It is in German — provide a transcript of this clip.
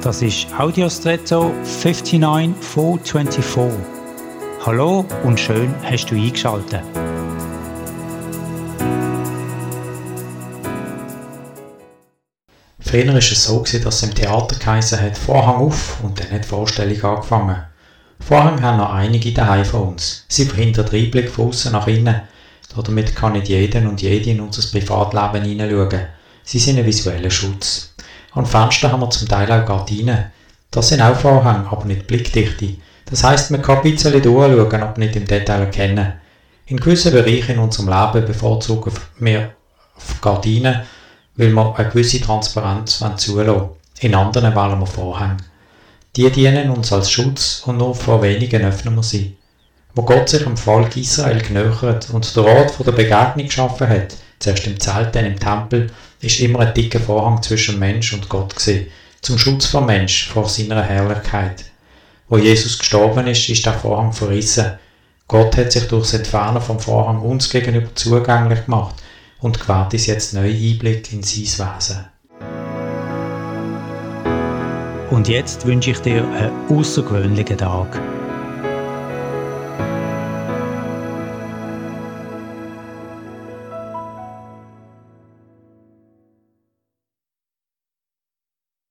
Das ist Audiostretto 59424. Hallo und schön hast du eingeschaltet. Früher war es so, dass es im Theater geheißen hat, Vorhang auf und dann hat die Vorstellung angefangen. Vorhang haben noch einige daheim von uns. Sie verhindern den Einblick von außen nach innen. Damit kann nicht jeder und jede in unser Privatleben hineinschauen. Sie sind ein visueller Schutz. An Fenstern haben wir zum Teil auch Gardinen. Das sind auch Vorhänge, aber nicht blickdichte. Das heisst, man kann ein bisschen durchschauen, aber nicht im Detail erkennen. In gewissen Bereichen in unserem Leben bevorzugen wir Gardinen, weil wir eine gewisse Transparenz zulassen. In anderen wählen wir Vorhänge. Die dienen uns als Schutz und nur vor wenigen öffnen wir sie. Wo Gott sich im Volk Israel genöchert und der Ort der Begegnung geschaffen hat, zuerst im Zelt, dann im Tempel, ist immer ein dicker Vorhang zwischen Mensch und Gott gewesen, zum Schutz vom Mensch vor seiner Herrlichkeit. Wo Jesus gestorben ist, ist der Vorhang verrissen. Gott hat sich durchs Entfernen vom Vorhang uns gegenüber zugänglich gemacht und gewährt uns jetzt neuen Einblick in sein Wesen. Und jetzt wünsche ich dir einen außergewöhnlichen Tag.